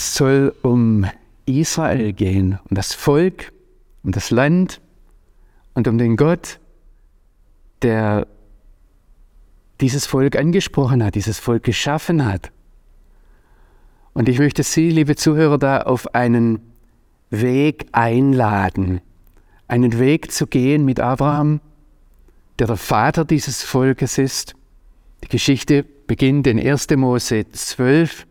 Es soll um Israel gehen, um das Volk, um das Land und um den Gott, der dieses Volk angesprochen hat, dieses Volk geschaffen hat. Und ich möchte Sie, liebe Zuhörer, da auf einen Weg einladen, einen Weg zu gehen mit Abraham, der der Vater dieses Volkes ist. Die Geschichte beginnt in 1. Mose 12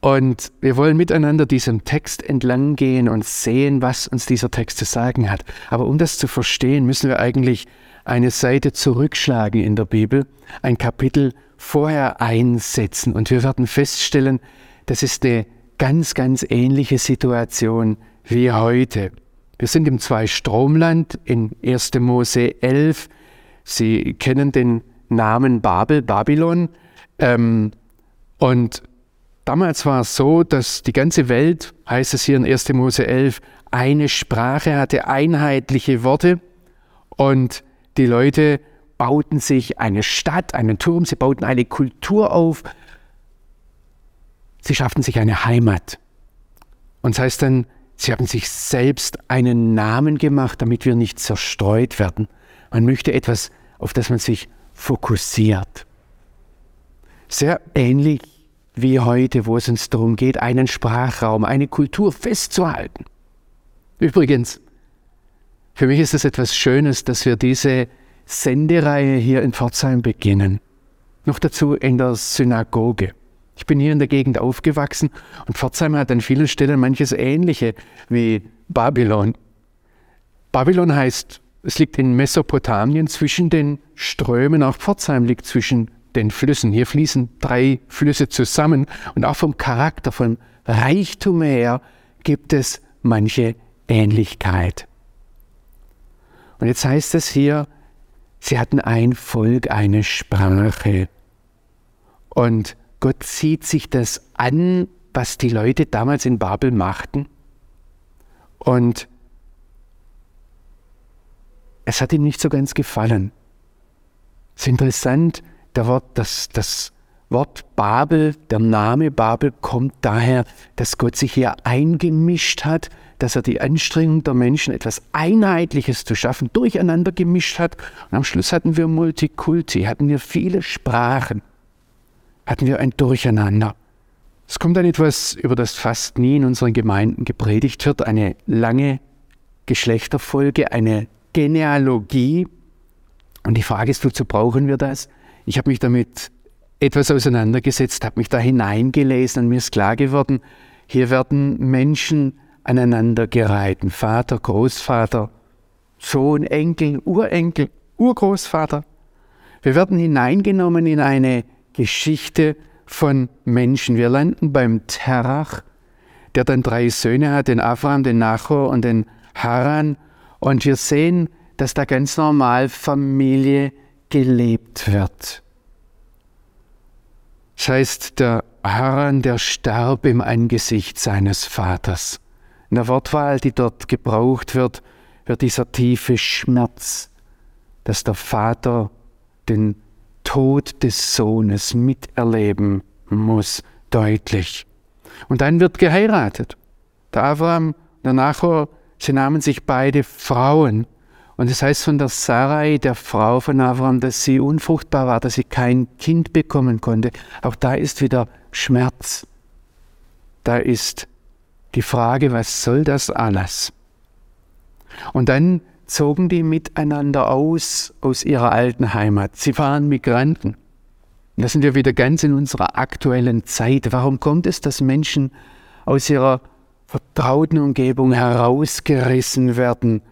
und wir wollen miteinander diesem Text entlang gehen und sehen, was uns dieser Text zu sagen hat. Aber um das zu verstehen, müssen wir eigentlich eine Seite zurückschlagen in der Bibel, ein Kapitel vorher einsetzen. Und wir werden feststellen, das ist eine ganz, ganz ähnliche Situation wie heute. Wir sind im Zweistromland in 1. Mose 11. Sie kennen den Namen Babel, Babylon. Ähm, und Damals war es so, dass die ganze Welt, heißt es hier in 1. Mose 11, eine Sprache hatte, einheitliche Worte und die Leute bauten sich eine Stadt, einen Turm, sie bauten eine Kultur auf, sie schafften sich eine Heimat. Und das heißt dann, sie haben sich selbst einen Namen gemacht, damit wir nicht zerstreut werden. Man möchte etwas, auf das man sich fokussiert. Sehr ähnlich wie heute, wo es uns darum geht, einen Sprachraum, eine Kultur festzuhalten. Übrigens, für mich ist es etwas Schönes, dass wir diese Sendereihe hier in Pforzheim beginnen. Noch dazu in der Synagoge. Ich bin hier in der Gegend aufgewachsen und Pforzheim hat an vielen Stellen manches Ähnliche wie Babylon. Babylon heißt, es liegt in Mesopotamien zwischen den Strömen, auch Pforzheim liegt zwischen den Flüssen. Hier fließen drei Flüsse zusammen und auch vom Charakter, vom Reichtum her gibt es manche Ähnlichkeit. Und jetzt heißt es hier, sie hatten ein Volk, eine Sprache. Und Gott zieht sich das an, was die Leute damals in Babel machten. Und es hat ihm nicht so ganz gefallen. Es ist interessant, der Wort, das, das Wort Babel, der Name Babel kommt daher, dass Gott sich hier eingemischt hat, dass er die Anstrengung der Menschen, etwas Einheitliches zu schaffen, durcheinander gemischt hat. Und am Schluss hatten wir Multikulti, hatten wir viele Sprachen, hatten wir ein Durcheinander. Es kommt dann etwas, über das fast nie in unseren Gemeinden gepredigt wird, eine lange Geschlechterfolge, eine Genealogie. Und die Frage ist, wozu brauchen wir das? Ich habe mich damit etwas auseinandergesetzt, habe mich da hineingelesen und mir ist klar geworden, hier werden Menschen aneinandergereihten. Vater, Großvater, Sohn, Enkel, Urenkel, Urgroßvater. Wir werden hineingenommen in eine Geschichte von Menschen. Wir landen beim Terach, der dann drei Söhne hat, den Abraham, den Nachor und den Haran. Und wir sehen, dass da ganz normal Familie gelebt wird. Das heißt, der Haran, der starb im Angesicht seines Vaters. In der Wortwahl, die dort gebraucht wird, wird dieser tiefe Schmerz, dass der Vater den Tod des Sohnes miterleben muss, deutlich. Und dann wird geheiratet. Der Abraham, der Nachor, sie nahmen sich beide Frauen und es heißt von der Sarai, der Frau von Abraham, dass sie unfruchtbar war, dass sie kein Kind bekommen konnte. Auch da ist wieder Schmerz. Da ist die Frage, was soll das alles? Und dann zogen die miteinander aus aus ihrer alten Heimat. Sie waren Migranten. Da sind wir wieder ganz in unserer aktuellen Zeit. Warum kommt es, dass Menschen aus ihrer vertrauten Umgebung herausgerissen werden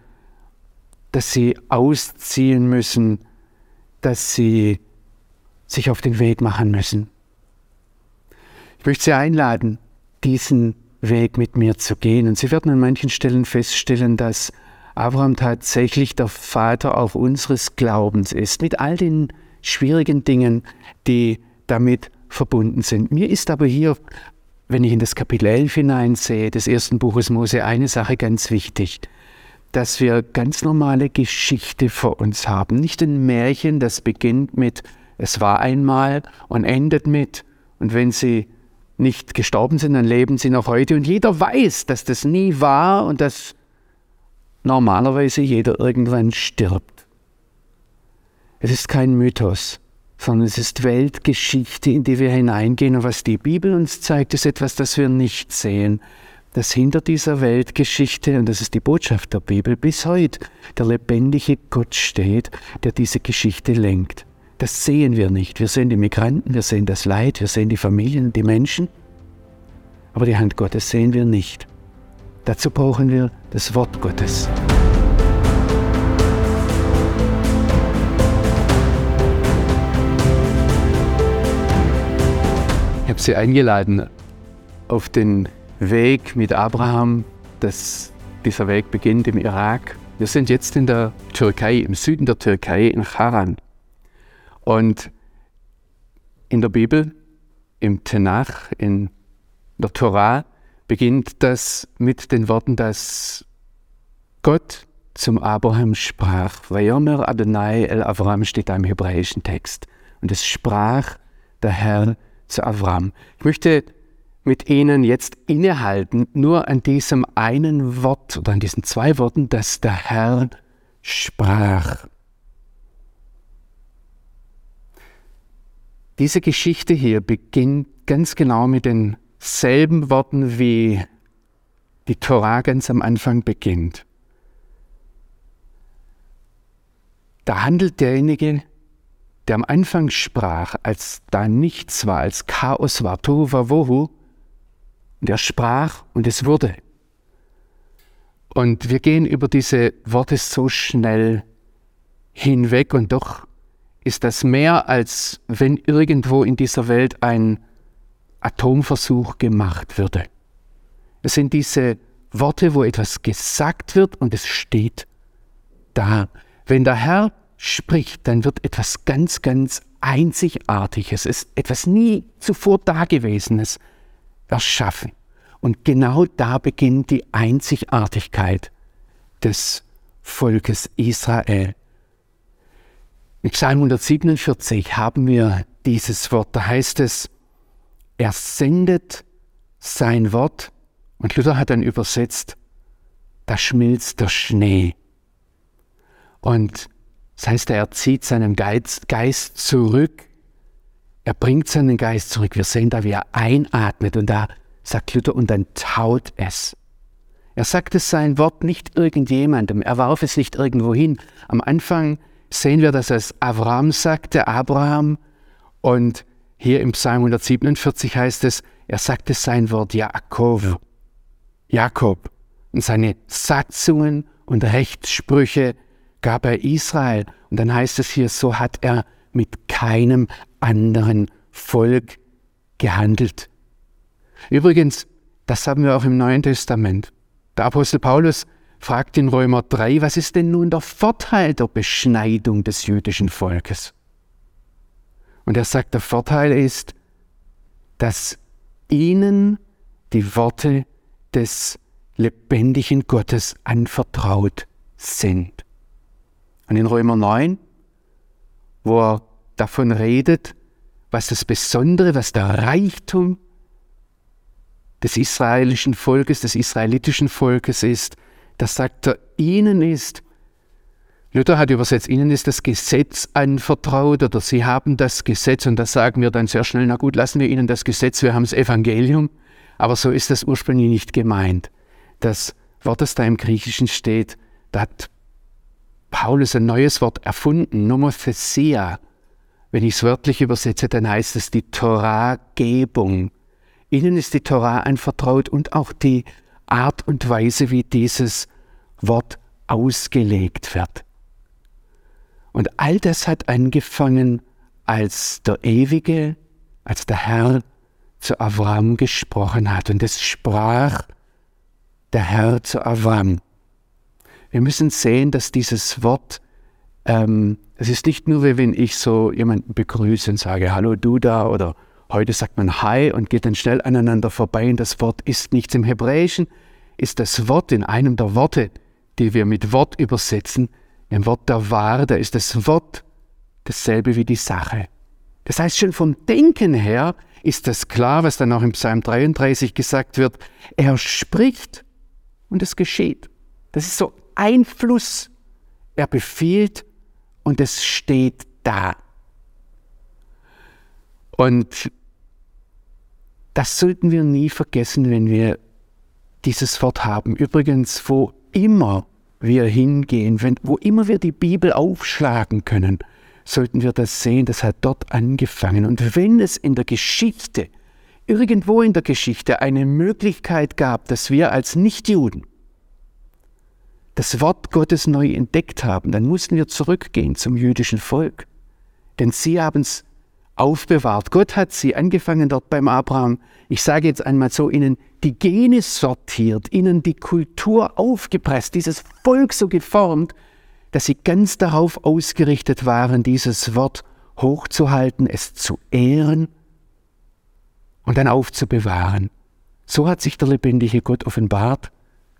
dass sie ausziehen müssen, dass sie sich auf den Weg machen müssen. Ich möchte Sie einladen, diesen Weg mit mir zu gehen. Und Sie werden an manchen Stellen feststellen, dass Abraham tatsächlich der Vater auch unseres Glaubens ist, mit all den schwierigen Dingen, die damit verbunden sind. Mir ist aber hier, wenn ich in das Kapitel 11 hineinsehe, des ersten Buches Mose, eine Sache ganz wichtig dass wir ganz normale Geschichte vor uns haben. Nicht ein Märchen, das beginnt mit Es war einmal und endet mit Und wenn Sie nicht gestorben sind, dann leben sie noch heute. Und jeder weiß, dass das nie war und dass normalerweise jeder irgendwann stirbt. Es ist kein Mythos, sondern es ist Weltgeschichte, in die wir hineingehen. Und was die Bibel uns zeigt, ist etwas, das wir nicht sehen. Dass hinter dieser Weltgeschichte, und das ist die Botschaft der Bibel, bis heute der lebendige Gott steht, der diese Geschichte lenkt. Das sehen wir nicht. Wir sehen die Migranten, wir sehen das Leid, wir sehen die Familien, die Menschen. Aber die Hand Gottes sehen wir nicht. Dazu brauchen wir das Wort Gottes. Ich habe Sie eingeladen auf den Weg mit Abraham. Das, dieser Weg beginnt im Irak. Wir sind jetzt in der Türkei, im Süden der Türkei, in Haran. Und in der Bibel, im Tenach, in der Torah, beginnt das mit den Worten, dass Gott zum Abraham sprach. Vayomer Adonai el Avram steht da im hebräischen Text. Und es sprach der Herr zu Avram. Ich möchte mit Ihnen jetzt innehalten, nur an diesem einen Wort oder an diesen zwei Worten, dass der Herr sprach. Diese Geschichte hier beginnt ganz genau mit denselben Worten, wie die Torah ganz am Anfang beginnt. Da handelt derjenige, der am Anfang sprach, als da nichts war, als Chaos war, Tohu Wawohu, und er sprach und es wurde. Und wir gehen über diese Worte so schnell hinweg und doch ist das mehr, als wenn irgendwo in dieser Welt ein Atomversuch gemacht würde. Es sind diese Worte, wo etwas gesagt wird und es steht da. Wenn der Herr spricht, dann wird etwas ganz, ganz Einzigartiges, etwas nie zuvor Dagewesenes erschaffen. Und genau da beginnt die Einzigartigkeit des Volkes Israel. In Psalm 147 haben wir dieses Wort, da heißt es, er sendet sein Wort, und Luther hat dann übersetzt, da schmilzt der Schnee. Und das heißt, er zieht seinen Geist, Geist zurück, er bringt seinen Geist zurück. Wir sehen da, wie er einatmet und da sagt Luther, und dann taut es. Er sagte sein Wort nicht irgendjemandem, er warf es nicht irgendwo hin. Am Anfang sehen wir, dass es Abraham sagte, Abraham. Und hier im Psalm 147 heißt es, er sagte sein Wort Jakob. Jakob. Und seine Satzungen und Rechtssprüche gab er Israel. Und dann heißt es hier, so hat er mit keinem anderen Volk gehandelt. Übrigens, das haben wir auch im Neuen Testament. Der Apostel Paulus fragt in Römer 3, was ist denn nun der Vorteil der Beschneidung des jüdischen Volkes? Und er sagt, der Vorteil ist, dass ihnen die Worte des lebendigen Gottes anvertraut sind. Und in Römer 9, wo er davon redet, was das Besondere, was der Reichtum des israelischen Volkes, des israelitischen Volkes ist, das sagt er, ihnen ist, Luther hat übersetzt, ihnen ist das Gesetz anvertraut oder sie haben das Gesetz und da sagen wir dann sehr schnell, na gut, lassen wir ihnen das Gesetz, wir haben das Evangelium. Aber so ist das ursprünglich nicht gemeint. Das Wort, das da im Griechischen steht, da hat Paulus ein neues Wort erfunden, Nomothesia. Wenn ich es wörtlich übersetze, dann heißt es die Torahgebung. Ihnen ist die Torah anvertraut und auch die Art und Weise, wie dieses Wort ausgelegt wird. Und all das hat angefangen, als der Ewige, als der Herr zu Avram gesprochen hat. Und es sprach der Herr zu Avram. Wir müssen sehen, dass dieses Wort, ähm, es ist nicht nur wie wenn ich so jemanden begrüße und sage, hallo du da oder Heute sagt man Hi und geht dann schnell aneinander vorbei und das Wort ist nichts. Im Hebräischen ist das Wort in einem der Worte, die wir mit Wort übersetzen, im Wort der Wahr, da ist das Wort dasselbe wie die Sache. Das heißt, schon vom Denken her ist das klar, was dann auch im Psalm 33 gesagt wird. Er spricht und es geschieht. Das ist so ein Fluss. Er befiehlt und es steht da. Und das sollten wir nie vergessen, wenn wir dieses Wort haben. Übrigens, wo immer wir hingehen, wenn, wo immer wir die Bibel aufschlagen können, sollten wir das sehen, das hat dort angefangen. Und wenn es in der Geschichte, irgendwo in der Geschichte eine Möglichkeit gab, dass wir als Nichtjuden das Wort Gottes neu entdeckt haben, dann mussten wir zurückgehen zum jüdischen Volk. Denn sie haben es aufbewahrt. Gott hat sie, angefangen dort beim Abraham, ich sage jetzt einmal so, ihnen die Gene sortiert, ihnen die Kultur aufgepresst, dieses Volk so geformt, dass sie ganz darauf ausgerichtet waren, dieses Wort hochzuhalten, es zu ehren und dann aufzubewahren. So hat sich der lebendige Gott offenbart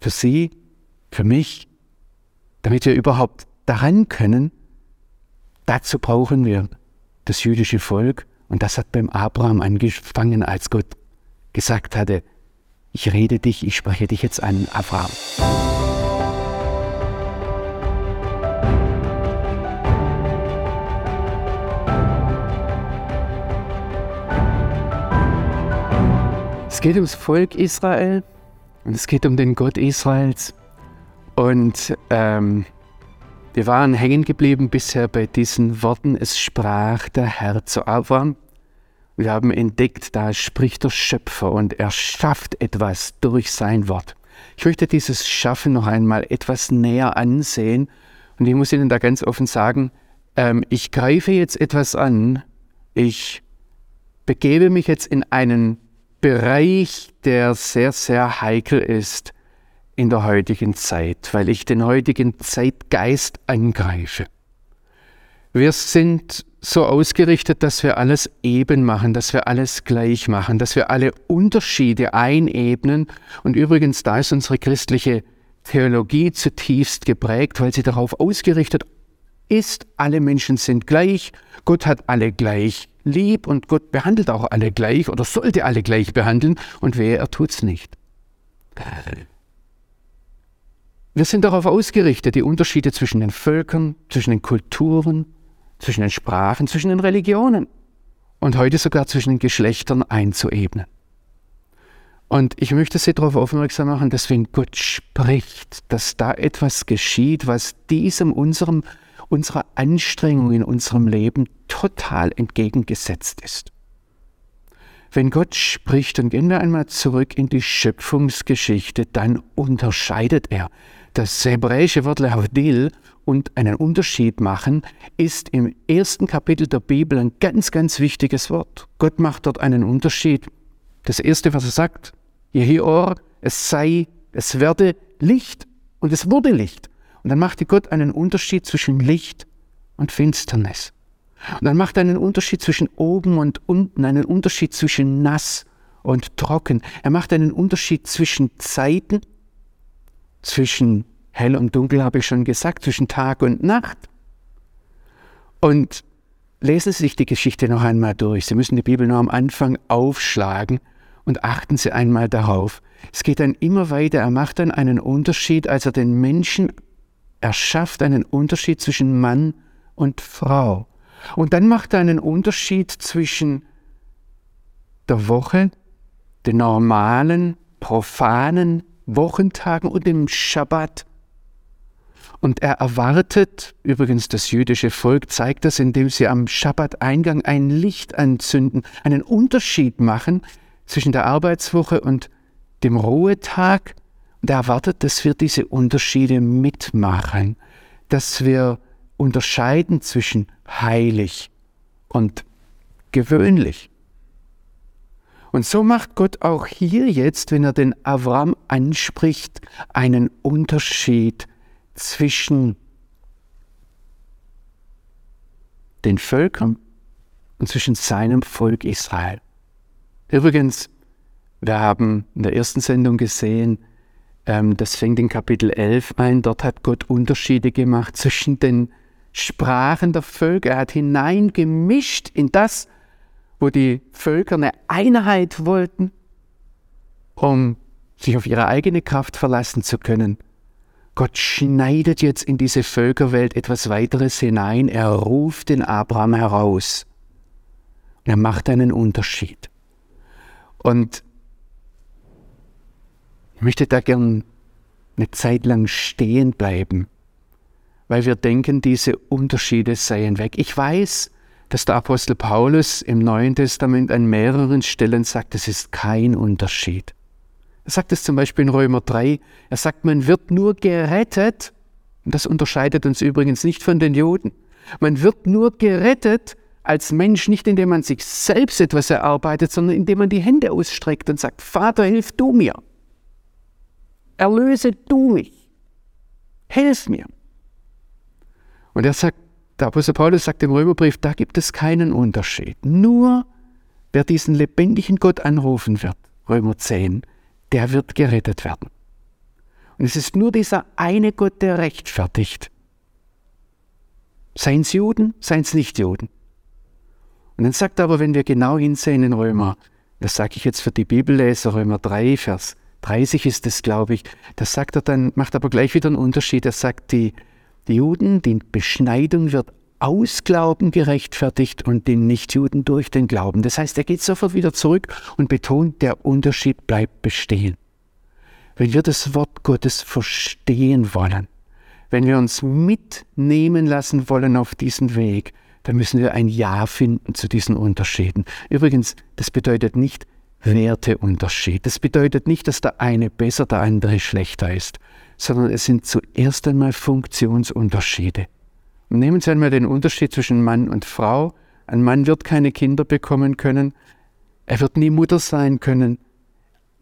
für sie, für mich, damit wir überhaupt daran können. Dazu brauchen wir das jüdische Volk und das hat beim Abraham angefangen, als Gott gesagt hatte, ich rede dich, ich spreche dich jetzt an, Abraham. Es geht ums Volk Israel und es geht um den Gott Israels. Und ähm, wir waren hängen geblieben bisher bei diesen Worten, es sprach der Herr zu Abraham. Wir haben entdeckt, da spricht der Schöpfer und er schafft etwas durch sein Wort. Ich möchte dieses Schaffen noch einmal etwas näher ansehen und ich muss Ihnen da ganz offen sagen, ähm, ich greife jetzt etwas an, ich begebe mich jetzt in einen Bereich, der sehr, sehr heikel ist in der heutigen Zeit, weil ich den heutigen Zeitgeist angreife. Wir sind so ausgerichtet, dass wir alles eben machen, dass wir alles gleich machen, dass wir alle Unterschiede einebnen. Und übrigens, da ist unsere christliche Theologie zutiefst geprägt, weil sie darauf ausgerichtet ist, alle Menschen sind gleich, Gott hat alle gleich lieb und Gott behandelt auch alle gleich oder sollte alle gleich behandeln und wer, er tut's nicht. Wir sind darauf ausgerichtet, die Unterschiede zwischen den Völkern, zwischen den Kulturen, zwischen den Sprachen, zwischen den Religionen und heute sogar zwischen den Geschlechtern einzuebnen. Und ich möchte Sie darauf aufmerksam machen, dass wenn Gott spricht, dass da etwas geschieht, was diesem unserem unserer Anstrengung in unserem Leben total entgegengesetzt ist. Wenn Gott spricht, und gehen wir einmal zurück in die Schöpfungsgeschichte, dann unterscheidet er. Das hebräische Wort Lehavdil und einen Unterschied machen, ist im ersten Kapitel der Bibel ein ganz, ganz wichtiges Wort. Gott macht dort einen Unterschied. Das erste, was er sagt, Jehior, es sei, es werde Licht und es wurde Licht. Und dann machte Gott einen Unterschied zwischen Licht und Finsternis. Und dann macht er einen Unterschied zwischen oben und unten, einen Unterschied zwischen nass und trocken. Er macht einen Unterschied zwischen Zeiten, zwischen hell und dunkel, habe ich schon gesagt, zwischen Tag und Nacht. Und lesen Sie sich die Geschichte noch einmal durch. Sie müssen die Bibel nur am Anfang aufschlagen und achten Sie einmal darauf. Es geht dann immer weiter. Er macht dann einen Unterschied, als er den Menschen er schafft einen Unterschied zwischen Mann und Frau. Und dann macht er einen Unterschied zwischen der Woche, den normalen, profanen Wochentagen und dem Schabbat. Und er erwartet, übrigens das jüdische Volk zeigt das, indem sie am Schabbateingang ein Licht anzünden, einen Unterschied machen zwischen der Arbeitswoche und dem Ruhetag und er erwartet, dass wir diese Unterschiede mitmachen, dass wir unterscheiden zwischen heilig und gewöhnlich. Und so macht Gott auch hier jetzt, wenn er den Avram anspricht, einen Unterschied zwischen den Völkern und zwischen seinem Volk Israel. Übrigens, wir haben in der ersten Sendung gesehen, ähm, das fängt in Kapitel 11 ein. Dort hat Gott Unterschiede gemacht zwischen den Sprachen der Völker. Er hat hineingemischt in das, wo die Völker eine Einheit wollten, um sich auf ihre eigene Kraft verlassen zu können. Gott schneidet jetzt in diese Völkerwelt etwas weiteres hinein. Er ruft den Abraham heraus. Er macht einen Unterschied. Und ich möchte da gern eine Zeit lang stehen bleiben, weil wir denken, diese Unterschiede seien weg. Ich weiß, dass der Apostel Paulus im Neuen Testament an mehreren Stellen sagt, es ist kein Unterschied. Er sagt es zum Beispiel in Römer 3, er sagt, man wird nur gerettet, und das unterscheidet uns übrigens nicht von den Juden, man wird nur gerettet als Mensch, nicht indem man sich selbst etwas erarbeitet, sondern indem man die Hände ausstreckt und sagt, Vater, hilf du mir. Erlöse du mich. Hilf mir. Und er sagt, der Apostel Paulus sagt im Römerbrief, da gibt es keinen Unterschied. Nur wer diesen lebendigen Gott anrufen wird, Römer 10, der wird gerettet werden. Und es ist nur dieser eine Gott, der rechtfertigt. Seien es Juden, seien es nicht Juden. Und dann sagt er aber, wenn wir genau hinsehen in Römer, das sage ich jetzt für die Bibelleser, Römer 3, Vers 30 ist es, glaube ich, das sagt er dann, macht aber gleich wieder einen Unterschied. Er sagt, die, die Juden, die Beschneidung wird aus Glauben gerechtfertigt und den Nichtjuden durch den Glauben. Das heißt, er geht sofort wieder zurück und betont, der Unterschied bleibt bestehen. Wenn wir das Wort Gottes verstehen wollen, wenn wir uns mitnehmen lassen wollen auf diesen Weg, dann müssen wir ein Ja finden zu diesen Unterschieden. Übrigens, das bedeutet nicht Werteunterschied. Das bedeutet nicht, dass der eine besser, der andere schlechter ist, sondern es sind zuerst einmal Funktionsunterschiede. Und nehmen Sie einmal den Unterschied zwischen Mann und Frau. Ein Mann wird keine Kinder bekommen können, er wird nie Mutter sein können,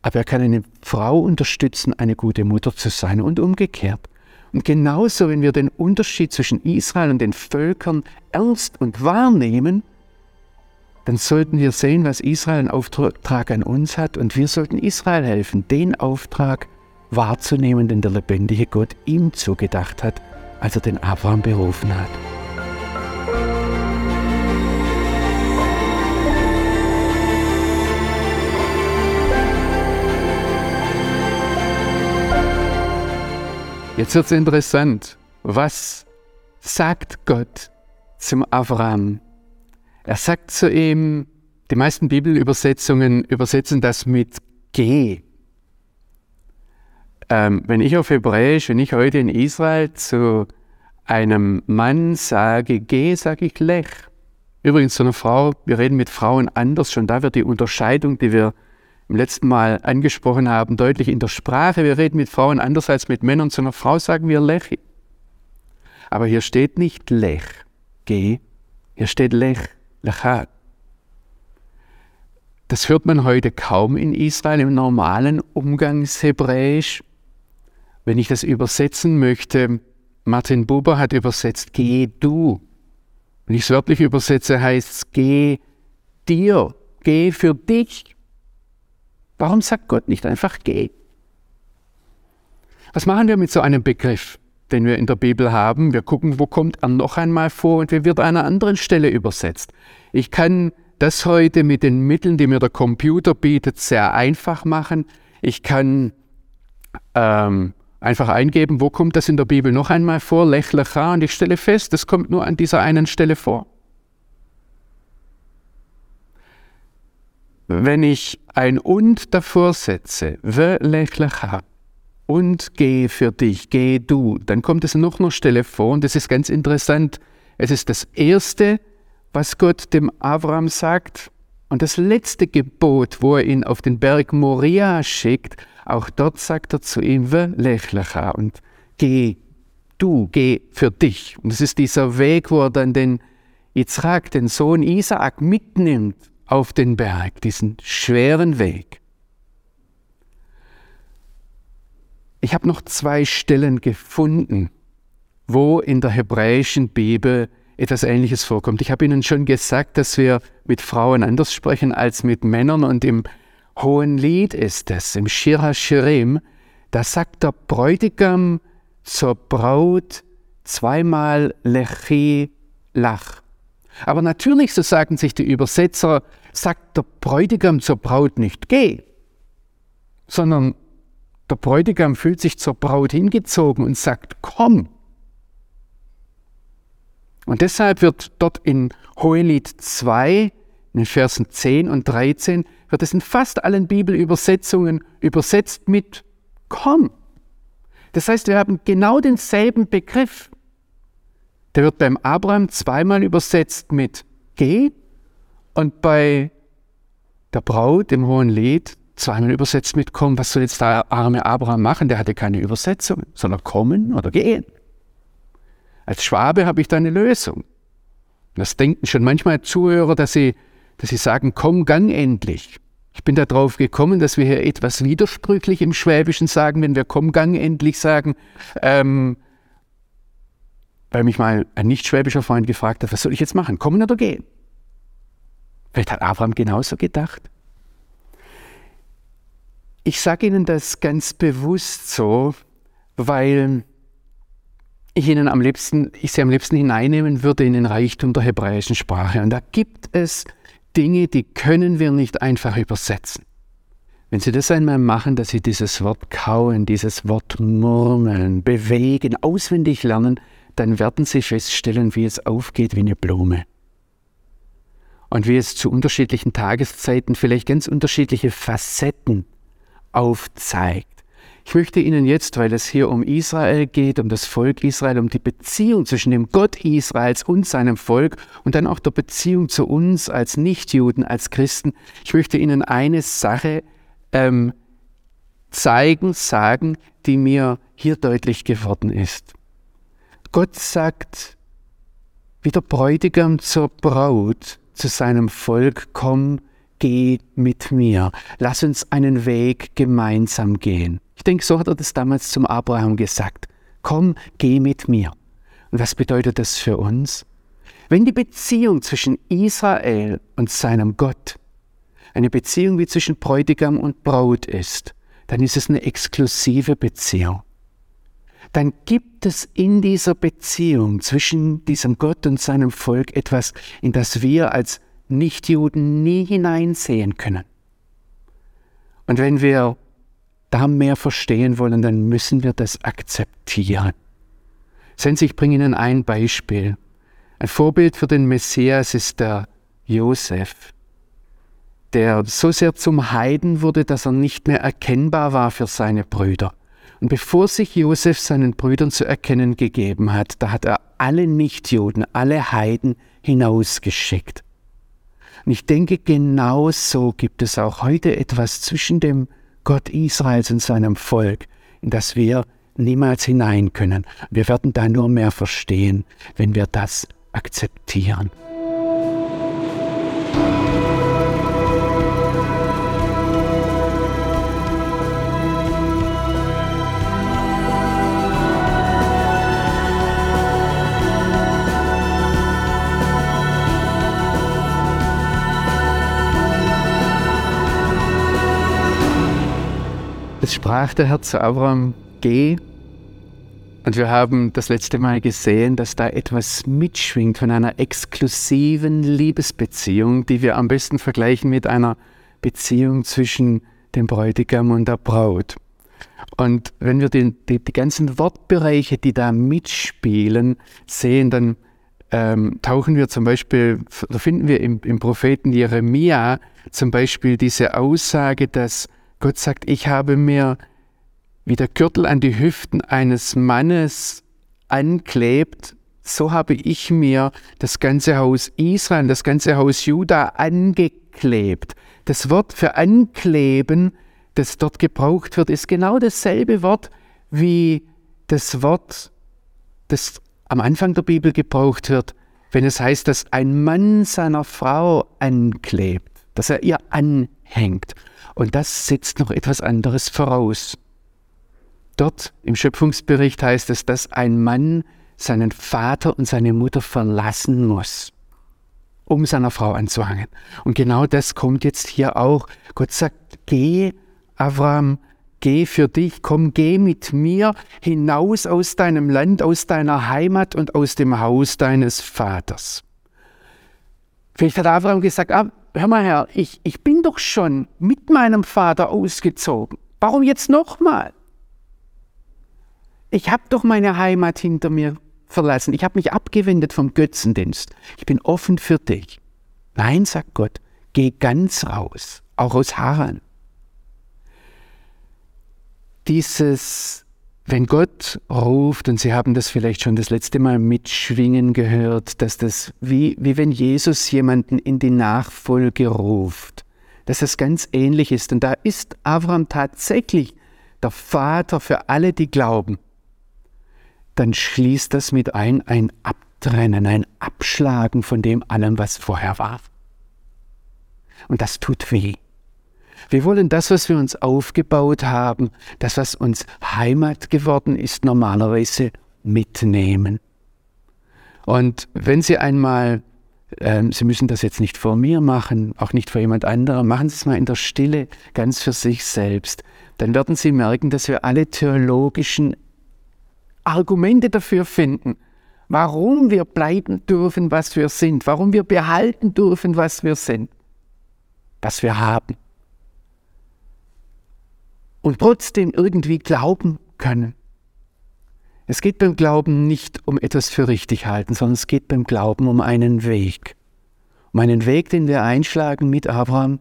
aber er kann eine Frau unterstützen, eine gute Mutter zu sein und umgekehrt. Und genauso, wenn wir den Unterschied zwischen Israel und den Völkern ernst und wahrnehmen, dann sollten wir sehen, was Israel einen Auftrag an uns hat und wir sollten Israel helfen, den Auftrag wahrzunehmen, den der lebendige Gott ihm zugedacht hat als er den Abraham berufen hat. Jetzt wird es interessant. Was sagt Gott zum Abraham? Er sagt zu ihm, die meisten Bibelübersetzungen übersetzen das mit Geh. Ähm, wenn ich auf Hebräisch, wenn ich heute in Israel zu einem Mann sage, geh, sage ich lech. Übrigens zu einer Frau, wir reden mit Frauen anders, schon da wird die Unterscheidung, die wir im letzten Mal angesprochen haben, deutlich in der Sprache. Wir reden mit Frauen anders als mit Männern. Zu einer Frau sagen wir lech. Aber hier steht nicht lech, geh, hier steht lech, lecha. Das hört man heute kaum in Israel im normalen Umgangshebräisch. Wenn ich das übersetzen möchte, Martin Buber hat übersetzt, geh du. Wenn ich es wörtlich übersetze, heißt es, geh dir, geh für dich. Warum sagt Gott nicht einfach geh? Was machen wir mit so einem Begriff, den wir in der Bibel haben? Wir gucken, wo kommt er noch einmal vor und wie wird an einer anderen Stelle übersetzt. Ich kann das heute mit den Mitteln, die mir der Computer bietet, sehr einfach machen. Ich kann ähm, Einfach eingeben, wo kommt das in der Bibel noch einmal vor, Lech Lecha, und ich stelle fest, das kommt nur an dieser einen Stelle vor. Wenn ich ein und davor setze, ve Lech Lecha, und geh für dich, geh du, dann kommt es noch eine Stelle vor, und das ist ganz interessant. Es ist das erste, was Gott dem Abraham sagt, und das letzte Gebot, wo er ihn auf den Berg Moria schickt, auch dort sagt er zu ihm, lechlecha und geh, du, geh für dich. Und es ist dieser Weg, wo er dann den Yitzhak, den Sohn Isaak, mitnimmt auf den Berg, diesen schweren Weg. Ich habe noch zwei Stellen gefunden, wo in der hebräischen Bibel etwas Ähnliches vorkommt. Ich habe Ihnen schon gesagt, dass wir mit Frauen anders sprechen als mit Männern und im Hohen Lied ist es, im Shir HaShirim, da sagt der Bräutigam zur Braut zweimal Lechi Lach. Aber natürlich, so sagen sich die Übersetzer, sagt der Bräutigam zur Braut nicht geh, sondern der Bräutigam fühlt sich zur Braut hingezogen und sagt komm. Und deshalb wird dort in Hohelied 2, in den Versen 10 und 13, wird es in fast allen Bibelübersetzungen übersetzt mit komm. Das heißt, wir haben genau denselben Begriff. Der wird beim Abraham zweimal übersetzt mit geh und bei der Braut im Hohen Lied zweimal übersetzt mit komm. Was soll jetzt der arme Abraham machen? Der hatte keine Übersetzung, sondern kommen oder gehen. Als Schwabe habe ich da eine Lösung. Das denken schon manchmal Zuhörer, dass sie, dass sie sagen, komm, gang endlich. Ich bin darauf gekommen, dass wir hier etwas widersprüchlich im Schwäbischen sagen, wenn wir komm, gang endlich sagen, ähm, weil mich mal ein nicht-schwäbischer Freund gefragt hat, was soll ich jetzt machen, kommen oder gehen? Vielleicht hat Abraham genauso gedacht. Ich sage Ihnen das ganz bewusst so, weil ich Ihnen am liebsten, ich Sie am liebsten hineinnehmen würde in den Reichtum der hebräischen Sprache. Und da gibt es Dinge, die können wir nicht einfach übersetzen. Wenn Sie das einmal machen, dass Sie dieses Wort kauen, dieses Wort murmeln, bewegen, auswendig lernen, dann werden Sie feststellen, wie es aufgeht wie eine Blume. Und wie es zu unterschiedlichen Tageszeiten vielleicht ganz unterschiedliche Facetten aufzeigt. Ich möchte Ihnen jetzt, weil es hier um Israel geht, um das Volk Israel, um die Beziehung zwischen dem Gott Israels und seinem Volk und dann auch der Beziehung zu uns als Nichtjuden, als Christen, ich möchte Ihnen eine Sache ähm, zeigen, sagen, die mir hier deutlich geworden ist. Gott sagt, wie der Bräutigam zur Braut, zu seinem Volk, komm, geh mit mir, lass uns einen Weg gemeinsam gehen. Ich denke, so hat er das damals zum Abraham gesagt. Komm, geh mit mir. Und was bedeutet das für uns? Wenn die Beziehung zwischen Israel und seinem Gott eine Beziehung wie zwischen Bräutigam und Braut ist, dann ist es eine exklusive Beziehung. Dann gibt es in dieser Beziehung zwischen diesem Gott und seinem Volk etwas, in das wir als Nichtjuden nie hineinsehen können. Und wenn wir da mehr verstehen wollen, dann müssen wir das akzeptieren. Sehen Sie, ich bringe Ihnen ein Beispiel. Ein Vorbild für den Messias ist der Josef, der so sehr zum Heiden wurde, dass er nicht mehr erkennbar war für seine Brüder. Und bevor sich Josef seinen Brüdern zu erkennen gegeben hat, da hat er alle Nichtjuden, alle Heiden hinausgeschickt. Und ich denke, genau so gibt es auch heute etwas zwischen dem Gott Israels und seinem Volk, in das wir niemals hinein können. Wir werden da nur mehr verstehen, wenn wir das akzeptieren. Es sprach der Herr zu Abraham, geh. Und wir haben das letzte Mal gesehen, dass da etwas mitschwingt von einer exklusiven Liebesbeziehung, die wir am besten vergleichen mit einer Beziehung zwischen dem Bräutigam und der Braut. Und wenn wir die, die, die ganzen Wortbereiche, die da mitspielen, sehen, dann ähm, tauchen wir zum Beispiel, da finden wir im, im Propheten Jeremia zum Beispiel diese Aussage, dass Gott sagt, ich habe mir wie der Gürtel an die Hüften eines Mannes anklebt, so habe ich mir das ganze Haus Israel, das ganze Haus Juda angeklebt. Das Wort für ankleben, das dort gebraucht wird, ist genau dasselbe Wort wie das Wort, das am Anfang der Bibel gebraucht wird, wenn es heißt, dass ein Mann seiner Frau anklebt, dass er ihr anhängt. Und das setzt noch etwas anderes voraus. Dort im Schöpfungsbericht heißt es, dass ein Mann seinen Vater und seine Mutter verlassen muss, um seiner Frau anzuhangen. Und genau das kommt jetzt hier auch. Gott sagt, geh, Abraham, geh für dich, komm, geh mit mir hinaus aus deinem Land, aus deiner Heimat und aus dem Haus deines Vaters. Vielleicht hat Abraham gesagt, ah, hör mal her, ich, ich bin doch schon mit meinem Vater ausgezogen. Warum jetzt nochmal? Ich habe doch meine Heimat hinter mir verlassen. Ich habe mich abgewendet vom Götzendienst. Ich bin offen für dich. Nein, sagt Gott, geh ganz raus, auch aus Haran. Dieses, wenn Gott ruft, und Sie haben das vielleicht schon das letzte Mal mitschwingen gehört, dass das wie, wie wenn Jesus jemanden in die Nachfolge ruft, dass das ganz ähnlich ist. Und da ist Abraham tatsächlich der Vater für alle, die glauben. Dann schließt das mit ein, ein Abtrennen, ein Abschlagen von dem allem, was vorher war. Und das tut weh. Wir wollen das, was wir uns aufgebaut haben, das, was uns Heimat geworden ist, normalerweise mitnehmen. Und wenn Sie einmal, äh, Sie müssen das jetzt nicht vor mir machen, auch nicht vor jemand anderem, machen Sie es mal in der Stille, ganz für sich selbst, dann werden Sie merken, dass wir alle theologischen Argumente dafür finden, warum wir bleiben dürfen, was wir sind, warum wir behalten dürfen, was wir sind, was wir haben und trotzdem irgendwie glauben können. Es geht beim Glauben nicht um etwas für richtig halten, sondern es geht beim Glauben um einen Weg. Um einen Weg, den wir einschlagen mit Abraham.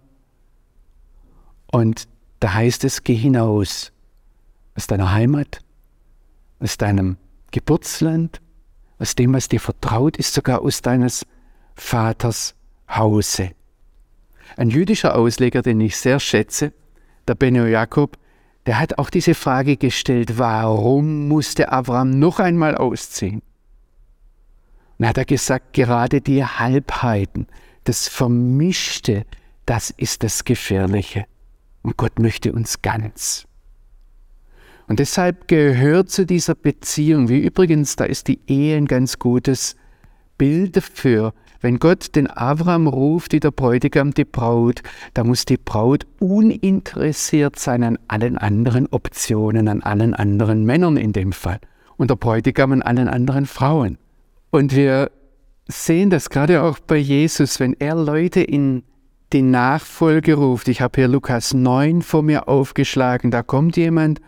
Und da heißt es, geh hinaus aus deiner Heimat, aus deinem Geburtsland, aus dem, was dir vertraut ist, sogar aus deines Vaters Hause. Ein jüdischer Ausleger, den ich sehr schätze, der Benno Jakob, der hat auch diese Frage gestellt, warum musste Abraham noch einmal ausziehen? Und hat er gesagt, gerade die Halbheiten, das Vermischte, das ist das Gefährliche. Und Gott möchte uns ganz. Und deshalb gehört zu dieser Beziehung, wie übrigens, da ist die Ehe ein ganz gutes Bild dafür, wenn Gott den Abraham ruft, wie der Bräutigam die Braut, da muss die Braut uninteressiert sein an allen anderen Optionen, an allen anderen Männern in dem Fall und der Bräutigam an allen anderen Frauen. Und wir sehen das gerade auch bei Jesus, wenn er Leute in die Nachfolge ruft. Ich habe hier Lukas 9 vor mir aufgeschlagen. Da kommt jemand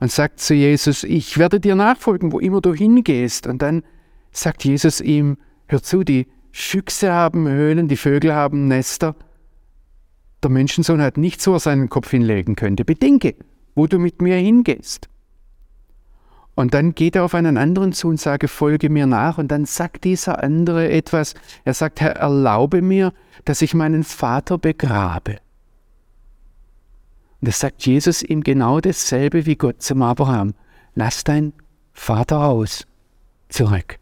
und sagt zu Jesus, ich werde dir nachfolgen, wo immer du hingehst. Und dann sagt Jesus ihm, hör zu, die Füchse haben Höhlen, die Vögel haben Nester. Der Menschensohn hat nichts, wo er seinen Kopf hinlegen könnte. Bedenke, wo du mit mir hingehst. Und dann geht er auf einen anderen zu und sage, folge mir nach. Und dann sagt dieser andere etwas. Er sagt, Herr, erlaube mir, dass ich meinen Vater begrabe. Und das sagt Jesus ihm genau dasselbe wie Gott zum Abraham. Lass dein Vater aus. Zurück.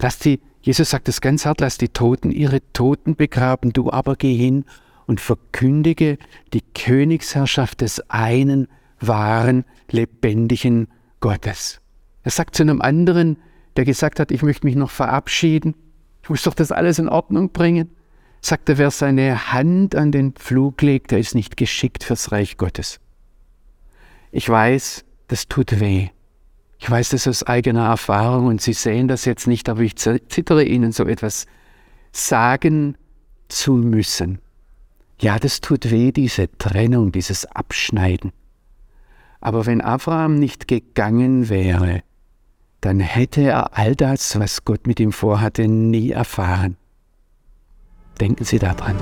Lass die Jesus sagt es ganz hart, lass die Toten ihre Toten begraben, du aber geh hin und verkündige die Königsherrschaft des einen wahren, lebendigen Gottes. Er sagt zu einem anderen, der gesagt hat, ich möchte mich noch verabschieden, ich muss doch das alles in Ordnung bringen, sagt er, wer seine Hand an den Pflug legt, der ist nicht geschickt fürs Reich Gottes. Ich weiß, das tut weh. Ich weiß das aus eigener Erfahrung und Sie sehen das jetzt nicht, aber ich zittere Ihnen so etwas sagen zu müssen. Ja, das tut weh, diese Trennung, dieses Abschneiden. Aber wenn Abraham nicht gegangen wäre, dann hätte er all das, was Gott mit ihm vorhatte, nie erfahren. Denken Sie daran.